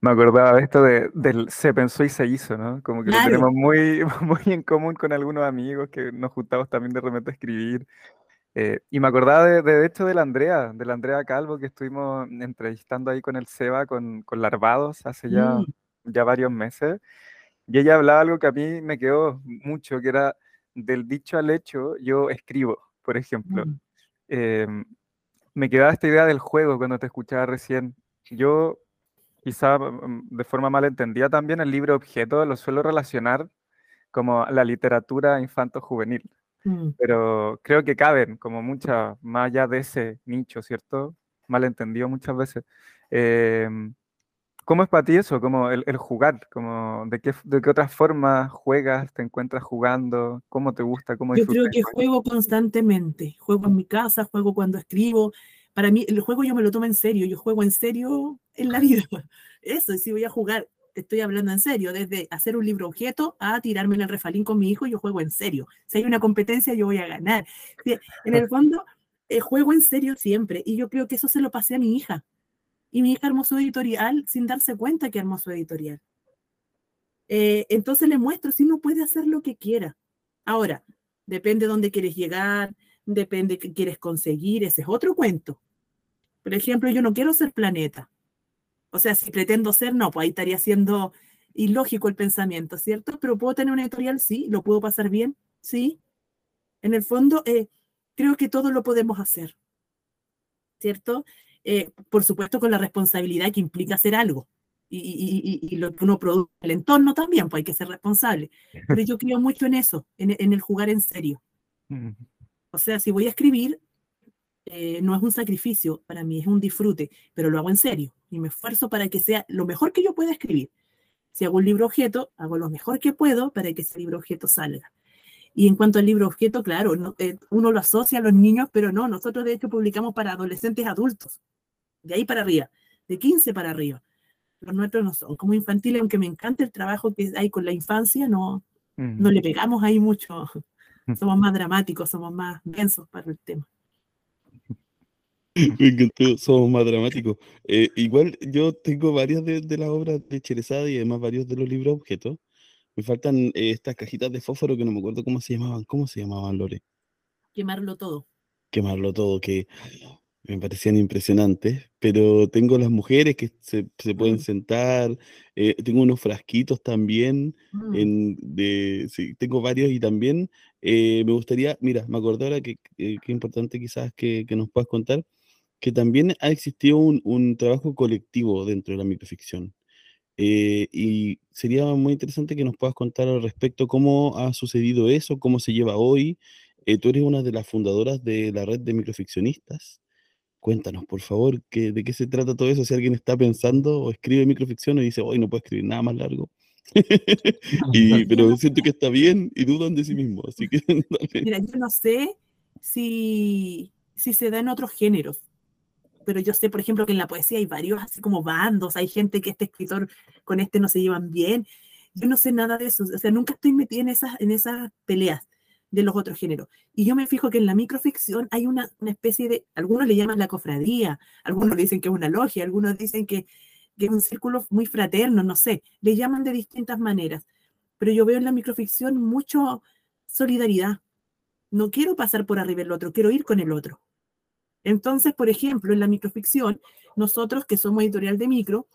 Me acordaba de esto de, del se pensó y se hizo, ¿no? Como que lo tenemos muy, muy en común con algunos amigos que nos juntamos también de repente a escribir. Eh, y me acordaba de, de, hecho de la Andrea, de la Andrea Calvo que estuvimos entrevistando ahí con el Seba, con, con Larvados, hace ya, ya varios meses. Y ella hablaba algo que a mí me quedó mucho, que era del dicho al hecho, yo escribo, por ejemplo. Mm. Em, me quedaba esta idea del juego cuando te escuchaba recién. Yo, quizá mm, de forma mal entendida también, el libro objeto lo suelo relacionar como la literatura infanto-juvenil. Mm. Pero creo que caben como muchas, más allá de ese nicho, ¿cierto? Malentendido muchas veces. Em, ¿Cómo es para ti eso? Como el, jugar, como de qué, de qué otras formas juegas, te encuentras jugando, cómo te gusta, cómo Yo creo que juego constantemente, juego en mi casa, juego cuando escribo. Para mí el juego yo me lo tomo en serio, yo juego en serio en la vida. Eso, si voy a jugar, te estoy hablando en serio, desde hacer un libro objeto a tirarme en el refalín con mi hijo, yo juego en serio. Si hay una competencia, yo voy a ganar. En el fondo, eh, juego en serio siempre y yo creo que eso se lo pasé a mi hija y mi hija armó editorial sin darse cuenta que armó su editorial. Eh, entonces le muestro, si no puede hacer lo que quiera. Ahora, depende de dónde quieres llegar, depende qué quieres conseguir, ese es otro cuento. Por ejemplo, yo no quiero ser planeta. O sea, si pretendo ser, no, pues ahí estaría siendo ilógico el pensamiento, ¿cierto? Pero puedo tener una editorial, sí, lo puedo pasar bien, sí. En el fondo, eh, creo que todo lo podemos hacer, ¿cierto? Eh, por supuesto, con la responsabilidad que implica hacer algo. Y, lo que uno produce, el entorno también, pues hay que ser responsable. Pero yo creo mucho en eso, en, el jugar en serio. O sea, si voy a escribir, eh, no es un sacrificio para mí, es un disfrute, pero lo hago en serio y me esfuerzo para que sea lo mejor que yo pueda escribir. Si hago un libro objeto, hago lo mejor que puedo para que ese libro objeto salga. Y en cuanto al libro objeto, claro, eh, uno lo asocia a los niños, pero no, nosotros de hecho publicamos para adolescentes adultos, de ahí para arriba, de 15 para arriba. Los nuestros no son como infantiles, aunque me encanta el trabajo que hay con la infancia, no, no le pegamos ahí mucho. Somos más dramáticos, somos más densos para el tema. Me encantó, somos más dramáticos. Eh, igual yo tengo varias de, las obras de Cherezada y además varios de los libros objetos. Me faltan eh, estas cajitas de fósforo que no me acuerdo cómo se llamaban. ¿Cómo se llamaban, Lore? Quemarlo todo. Quemarlo todo, que me parecían impresionantes, pero tengo las mujeres que se, pueden mm. sentar, eh, tengo unos frasquitos también, mm. en, de, sí, tengo varios y también me gustaría, mira, me acordé ahora que, que, importante quizás que, que, nos puedas contar, que también ha existido un, trabajo colectivo dentro de la microficción. Eh, y sería muy interesante que nos puedas contar al respecto cómo ha sucedido eso, cómo se lleva hoy. Eh, tú eres una de las fundadoras de la red de microficcionistas. Cuéntanos, por favor, que, de qué se trata todo eso. Si alguien está pensando o escribe microficción y dice, hoy no puedo escribir nada más largo. y, pero siento que está bien y dudan de sí mismo. Así que, Mira, yo no sé si, si se da en otros géneros pero yo sé, por ejemplo, que en la poesía hay varios así como bandos, hay gente que este escritor con este no se llevan bien. Yo no sé nada de eso, o sea, nunca estoy metida en esas, en esas peleas de los otros géneros. Y yo me fijo que en la microficción hay una, una especie de, algunos le llaman la cofradía, algunos dicen que es una logia, algunos dicen que, que es un círculo muy fraterno, no sé, le llaman de distintas maneras. Pero yo veo en la microficción mucho solidaridad. No quiero pasar por arriba el otro, quiero ir con el otro. Entonces, por ejemplo, en la microficción, nosotros que somos editorial de micro,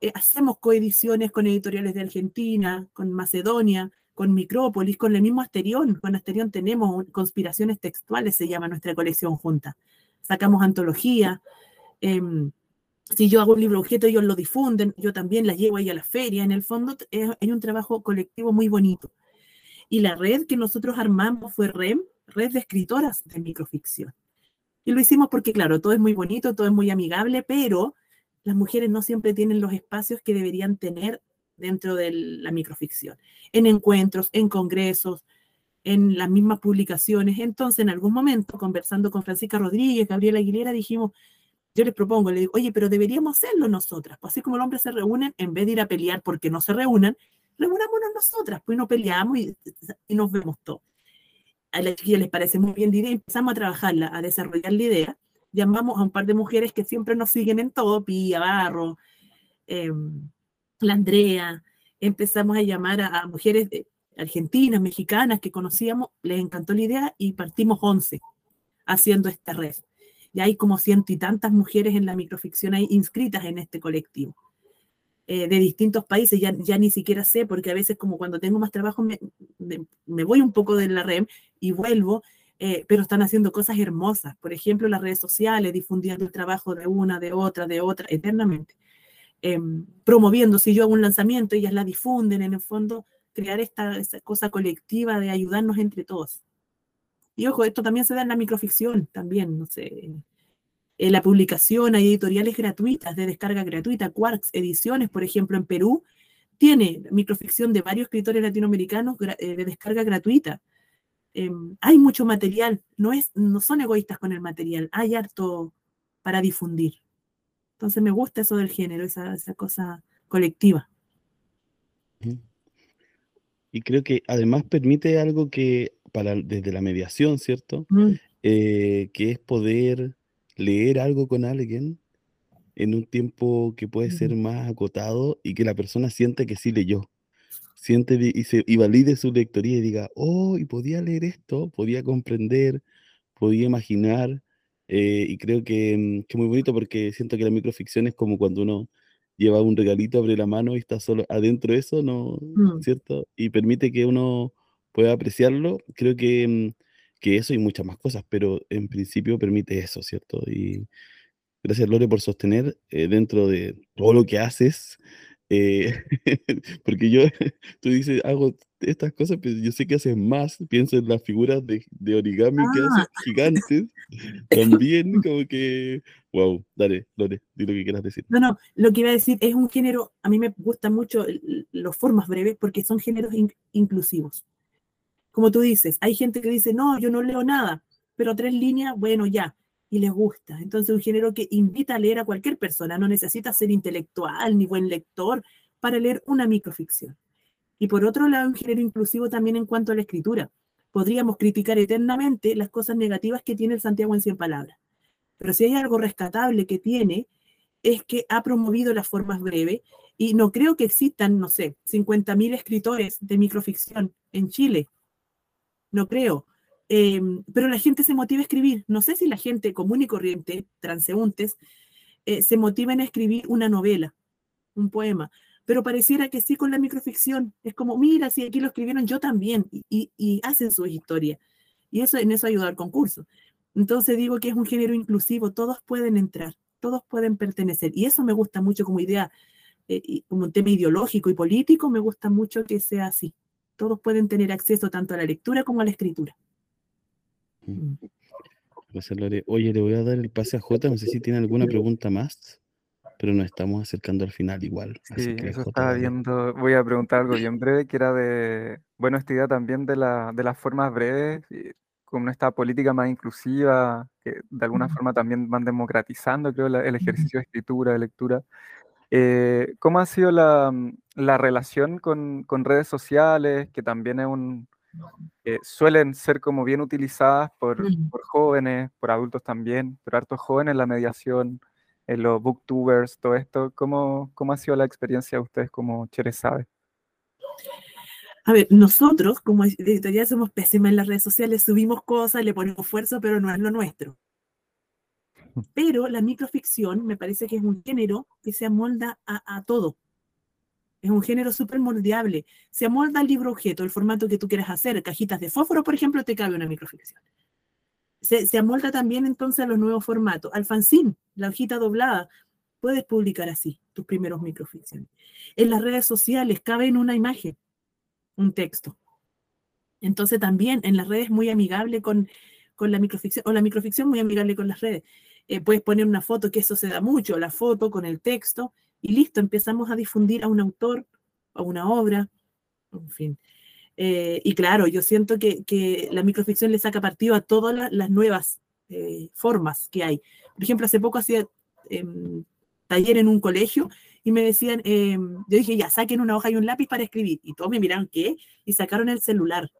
eh, hacemos coediciones con editoriales de Argentina, con Macedonia, con Micrópolis, con el mismo Asterión. Con Asterión tenemos conspiraciones textuales, se llama nuestra colección junta. Sacamos antología. Em, si yo hago un libro objeto, ellos lo difunden, yo también la llevo ahí a la feria. En el fondo, hay un trabajo colectivo muy bonito. Y la red que nosotros armamos fue REM, Red de Escritoras de Microficción. Y lo hicimos porque, claro, todo es muy bonito, todo es muy amigable, pero las mujeres no siempre tienen los espacios que deberían tener dentro de la microficción, en encuentros, en congresos, en las mismas publicaciones. Entonces, en algún momento, conversando con Francisca Rodríguez, Gabriela Aguilera, dijimos, yo les propongo, le digo, oye, pero deberíamos hacerlo nosotras, pues así como los hombres se reúnen, en vez de ir a pelear porque no se reúnan, reunámonos nosotras, pues no peleamos y, y nos vemos todos a las chiquillas les parece muy bien la idea, empezamos a trabajarla, a desarrollar la idea. Llamamos a un par de mujeres que siempre nos siguen en todo, Pía, Barro, em, la Andrea, empezamos a llamar a, mujeres argentinas, mexicanas que conocíamos, les encantó la idea y partimos 11 haciendo esta red. Y hay como ciento y tantas mujeres en la microficción ahí inscritas en este colectivo. Eh, de distintos países, ya, ya ni siquiera sé, porque a veces como cuando tengo más trabajo me, me, voy un poco de la REM y vuelvo, eh, pero están haciendo cosas hermosas. Por ejemplo, las redes sociales, difundiendo el trabajo de una, de otra, de otra, eternamente. Em, promoviendo, si yo hago un lanzamiento, ellas la difunden, en el fondo, crear esta, esta cosa colectiva de ayudarnos entre todos. Y ojo, esto también se da en la microficción, también, no sé, en la publicación hay editoriales gratuitas, de descarga gratuita, Quarks Ediciones, por ejemplo, en Perú, tiene microficción de varios escritores latinoamericanos eh, de descarga gratuita. Em, hay mucho material, no, es, no son egoístas con el material, hay harto para difundir. Entonces me gusta eso del género, esa, cosa colectiva. Y creo que además permite algo que, para, desde la mediación, ¿cierto? Mm. Eh, que es poder leer algo con alguien en un tiempo que puede ser más acotado y que la persona siente que sí leyó. siente y, se, y valide su lectoría y diga, oh, y podía leer esto, podía comprender, podía imaginar, eh, y creo que, mm, que, es muy bonito porque siento que la microficción es como cuando uno lleva un regalito, abre la mano y está solo adentro de eso, ¿no? Mm. ¿Cierto? Y permite que uno pueda apreciarlo. Creo que, mm, que eso y muchas más cosas, pero en principio permite eso, ¿cierto? Y gracias, Lore, por sostener eh, dentro de todo lo que haces. eh, porque yo, tú dices, hago estas cosas, pero yo sé que haces más, pienso en las figuras de, de origami que haces, Ah. gigantes, también como que, wow, dale, Lore, di lo que quieras decir. No, no, lo que iba a decir es un género, a mí me gustan mucho los formas breves porque son géneros in- inclusivos. Como tú dices, hay gente que dice, no, yo no leo nada, pero tres líneas, bueno, ya, y les gusta. Entonces, un género que invita a leer a cualquier persona, no necesita ser intelectual ni buen lector para leer una microficción. Y por otro lado, un género inclusivo también en cuanto a la escritura. Podríamos criticar eternamente las cosas negativas que tiene el Santiago en 100 palabras. Pero si hay algo rescatable que tiene, es que ha promovido las formas breves y no creo que existan, no sé, 50.000 escritores de microficción en Chile. No creo. Eh, pero la gente se motiva a escribir. No sé si la gente común y corriente, transeúntes, eh, se motivan a escribir una novela, un poema. Pero pareciera que sí con la microficción. Es como, mira, si aquí lo escribieron yo también, y, hacen su historia. Y eso en eso ayuda al concurso. Entonces digo que es un género inclusivo, todos pueden entrar, todos pueden pertenecer. Y eso me gusta mucho como idea, eh, como un tema ideológico y político, me gusta mucho que sea así. Todos pueden tener acceso tanto a la lectura como a la escritura. Mm. Gracias, Lore. Oye, le voy a dar el pase a Jota, no sé si tiene alguna pregunta más, pero nos estamos acercando al final igual. Así Sí, que eso Jota, estaba viendo. Voy a preguntar algo bien breve, que era de, bueno, esta idea también de la, de las formas breves, como esta política más inclusiva, que de alguna Ujú. forma también van democratizando, creo, la- el ejercicio de escritura, de lectura. Eh, ¿cómo ha sido la, mm, la relación con, con redes sociales, que también es un, eh, suelen ser como bien utilizadas por, por jóvenes, por adultos también, pero hartos jóvenes en la mediación, en los booktubers, todo esto. ¿Cómo, cómo ha sido la experiencia de ustedes como Cherezade? A ver, nosotros como editorial somos pésimas en las redes sociales, subimos cosas, le ponemos esfuerzo, pero no es lo nuestro. Pero la microficción me parece que es un género que se amolda a, a todo. Es un género súper moldeable. Se amolda al libro objeto, el formato que tú quieras hacer. Cajitas de fósforo, por ejemplo, te cabe una microficción. Se, se amolda también entonces a los nuevos formatos. Al fanzine, la hojita doblada, puedes publicar así tus primeros microficciones. En las redes sociales cabe en una imagen, un texto. Entonces también en las redes muy amigable con, con la microficción, o la microficción muy amigable con las redes. Eh, puedes poner una foto, que eso se da mucho, la foto con el texto, y listo, empezamos a difundir a un autor, a una obra, en fin. Eh, y claro, yo siento que, que, la microficción le saca partido a todas las, las nuevas eh, formas que hay. Por ejemplo, hace poco hacía eh, taller en un colegio y me decían, eh, yo dije, ya, saquen una hoja y un lápiz para escribir. Y todos me miraron, ¿qué? Y sacaron el celular.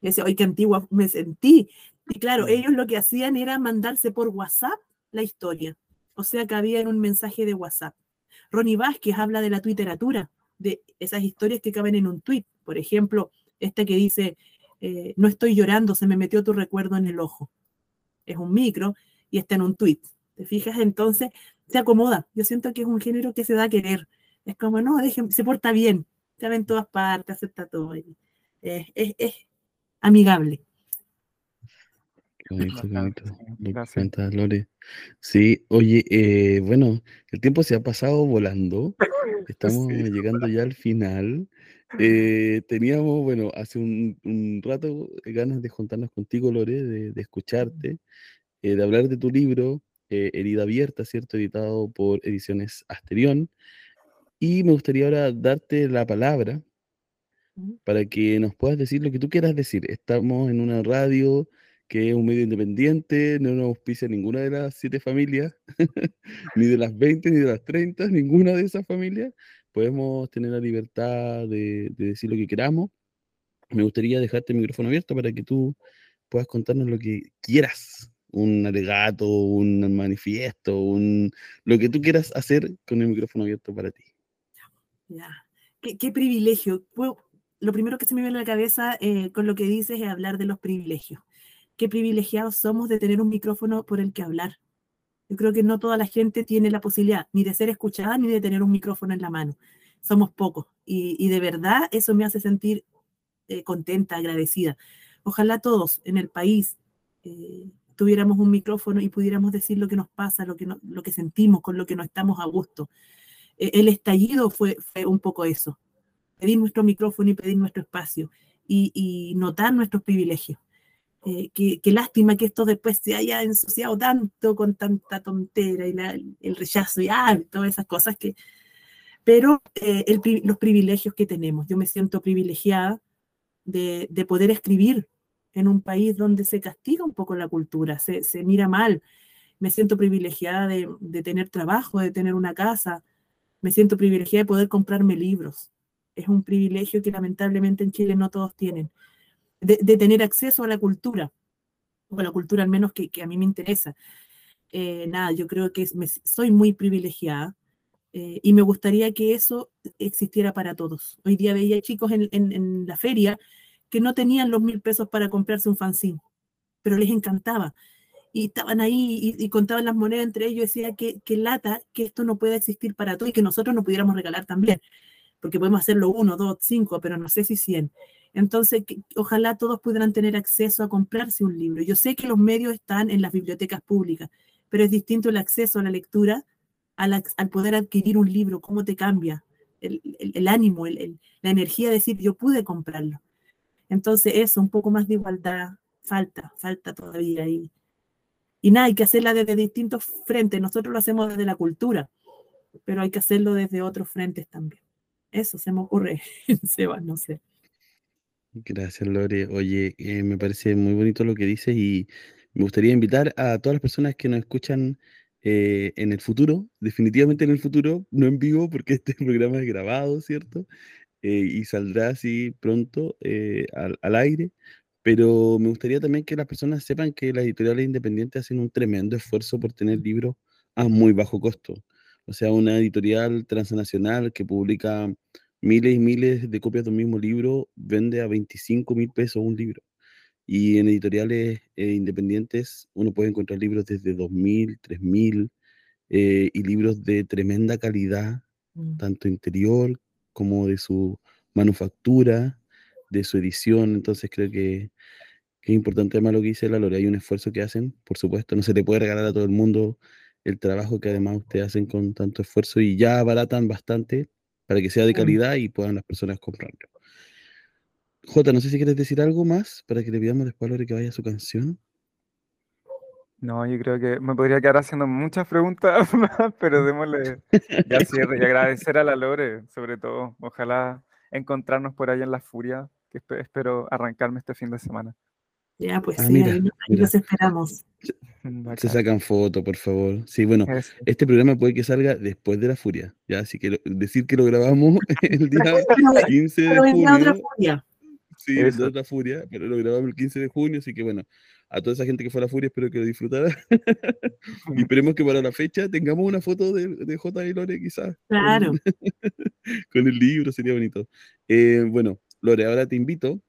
Y decía, oye, qué antigua me sentí. Y claro, ellos lo que hacían era mandarse por WhatsApp la historia. O sea, que había en un mensaje de WhatsApp. Ronnie Vázquez habla de la twitteratura, de esas historias que caben en un tweet. Por ejemplo, esta que dice, eh, no estoy llorando, se me metió tu recuerdo en el ojo. Es un micro y está en un tweet. ¿Te fijas? Entonces se acomoda. Yo siento que es un género que se da a querer. Es como, no, dejen, se porta bien, cabe en todas partes, acepta todo. Es, es amigable. Qué bonito, qué gracias. Lore. Sí, oye, eh, bueno, el tiempo se ha pasado volando. Estamos Sí, llegando ya al final. Eh, teníamos, bueno, hace un, un rato ganas de juntarnos contigo, Lore, de, de escucharte, eh, de hablar de tu libro, Herida Abierta, ¿cierto? Editado por Ediciones Asterión. Y me gustaría ahora darte la palabra para que nos puedas decir lo que tú quieras decir. Estamos en una radio que es un medio independiente, no nos auspicia ninguna de las siete familias, ni de las 20, ni de las 30, ninguna de esas familias. Podemos tener la libertad de, de decir lo que queramos. Me gustaría dejarte el micrófono abierto para que tú puedas contarnos lo que quieras. Un alegato, un manifiesto, un, lo que tú quieras hacer con el micrófono abierto para ti. Qué, privilegio. Lo primero que se me viene a la cabeza eh, con lo que dices es hablar de los privilegios. Qué privilegiados somos de tener un micrófono por el que hablar. Yo creo que no toda la gente tiene la posibilidad ni de ser escuchada ni de tener un micrófono en la mano. Somos pocos. Y, de verdad eso me hace sentir eh, contenta, agradecida. Ojalá todos en el país eh, tuviéramos un micrófono y pudiéramos decir lo que nos pasa, lo que, lo que sentimos, con lo que no estamos a gusto. E, el estallido fue, fue un poco eso pedir nuestro micrófono y pedir nuestro espacio y, notar nuestros privilegios. Eh, qué, lástima que esto después se haya ensuciado tanto con tanta tontera y el rechazo y ah, todas esas cosas que... Pero eh, los privilegios que tenemos, yo me siento privilegiada de, poder escribir en un país donde se castiga un poco la cultura, se, mira mal. Me siento privilegiada de, de, tener trabajo, de tener una casa. Me siento privilegiada de poder comprarme libros es un privilegio que lamentablemente en Chile no todos tienen, de, tener acceso a la cultura, o a la cultura al menos que, a mí me interesa. Eh, nada, yo creo que soy muy privilegiada eh, y me gustaría que eso existiera para todos. Hoy día veía chicos en, la feria que no tenían los mil pesos para comprarse un fanzine, pero les encantaba. Y estaban ahí y, contaban las monedas entre ellos y decía que, que lata que esto no pueda existir para todos y que nosotros no pudiéramos regalar también porque podemos hacerlo uno, dos, cinco, pero no sé si cien. Entonces, ojalá todos pudieran tener acceso a comprarse un libro. Yo sé que los medios están en las bibliotecas públicas, pero es distinto el acceso a la lectura al, poder adquirir un libro, cómo te cambia el, ánimo, la energía de decir, yo pude comprarlo. Entonces, eso, un poco más de igualdad, falta, falta todavía. Y, y nada, hay que hacerla desde distintos frentes. Nosotros lo hacemos desde la cultura, pero hay que hacerlo desde otros frentes también. Eso se me ocurre, Seba, no sé. Gracias, Lore. Oye, eh, me parece muy bonito lo que dices y me gustaría invitar a todas las personas que nos escuchan eh, en el futuro, definitivamente en el futuro, no en vivo porque este programa es grabado, ¿cierto? Eh, y saldrá así pronto al, al, aire, pero me gustaría también que las personas sepan que las editoriales independientes hacen un tremendo esfuerzo por tener libros a muy bajo costo o sea, una editorial transnacional que publica miles y miles de copias de un mismo libro, vende a 25 mil pesos un libro. Y en editoriales eh, independientes uno puede encontrar libros desde 2.000, 3.000 eh, y libros de tremenda calidad, mm. tanto interior como de su manufactura, de su edición. Entonces creo que, que es importante además lo que dice la Lore. Hay un esfuerzo que hacen, por supuesto, no se le puede regalar a todo el mundo el trabajo que además ustedes hacen con tanto esfuerzo y ya abaratan bastante para que sea de calidad y puedan las personas comprarlo. Jota, no sé si quieres decir algo más para que le pidamos después a Lore que vaya a su canción. No, yo creo que me podría quedar haciendo muchas preguntas más, pero démosle ya cierre y agradecer a la Lore, sobre todo. Ojalá encontrarnos por ahí en la furia, que espero arrancarme este fin de semana. Ya, pues ah, sí, ahí, los esperamos. Se sacan fotos, por favor. Sí, bueno, este programa puede que salga después de la furia, ya, así que decir que lo grabamos el día 15 de junio. Sí, es otra furia, pero lo grabamos el 15 de junio, así que bueno, a toda esa gente que fue a la furia, espero que lo disfrutara. y esperemos que para la fecha tengamos una foto de, de J. y Lore, quizás. Claro. Con, el libro, sería bonito. Eh, bueno, Lore, ahora te invito,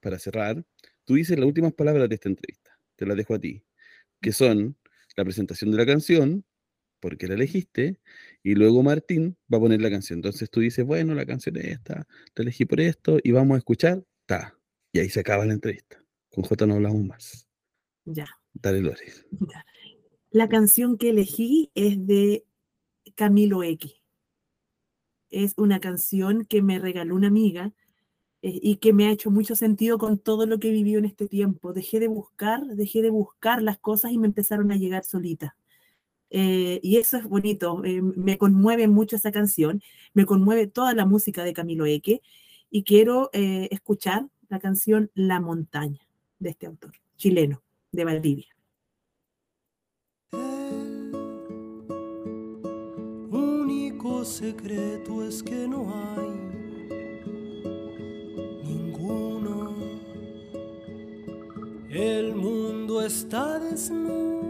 para cerrar, tú dices las últimas palabras de esta entrevista, te las dejo a ti, que son la presentación de la canción, porque la elegiste, y luego Martín va a poner la canción. Entonces tú dices, bueno, la canción es esta, la elegí por esto, y vamos a escuchar, ta. Y ahí se acaba la entrevista. Con J no hablamos más. Ya. Dale, Lore. La canción que elegí es de Camilo X. Es una canción que me regaló una amiga y que me ha hecho mucho sentido con todo lo que he vivido en este tiempo. Dejé de buscar, dejé de buscar las cosas y me empezaron a llegar solitas. Eh, y eso es bonito, eh, me conmueve mucho esa canción, me conmueve toda la música de Camilo Eque y quiero escuchar la canción La montaña de este autor chileno de Valdivia. único secreto es que no hay El mundo está desnudo